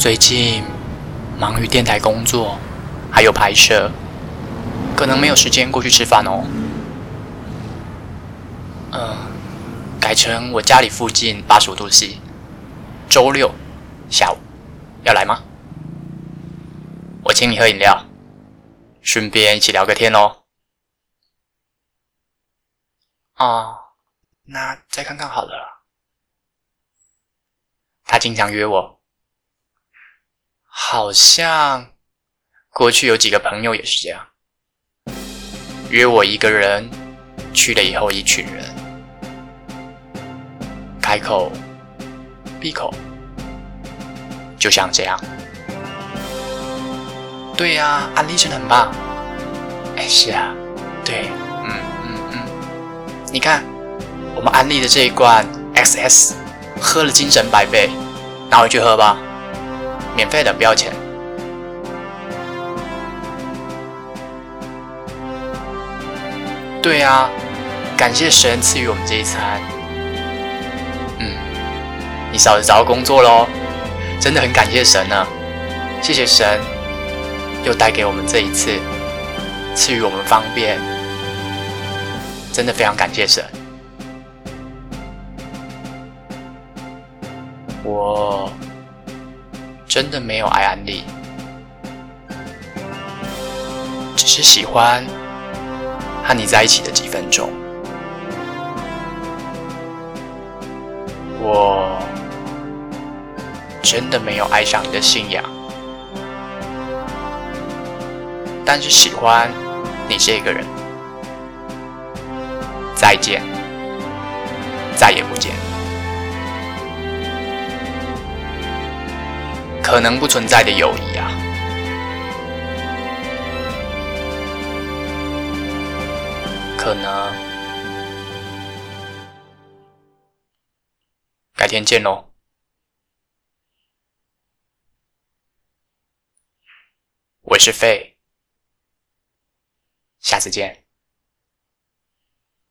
最近忙于电台工作，还有拍摄，可能没有时间过去吃饭哦。嗯，改成我家里附近八十五度 C，周六下午要来吗？我请你喝饮料，顺便一起聊个天哦。哦，那再看看好了。他经常约我，好像过去有几个朋友也是这样，约我一个人，去了以后一群人，开口闭口，就像这样。对呀，安利真的很棒。哎，是啊，对，嗯嗯嗯，你看，我们安利的这一罐 XS。喝了精神百倍，拿回去喝吧，免费的，不要钱。对啊，感谢神赐予我们这一餐。嗯，你嫂子找到工作喽，真的很感谢神呢。谢谢神，又带给我们这一次，赐予我们方便，真的非常感谢神。我真的没有爱安利，只是喜欢和你在一起的几分钟。我真的没有爱上你的信仰，但是喜欢你这个人。再见，再也不见。可能不存在的友谊啊，可能改天见喽，我是费，下次见。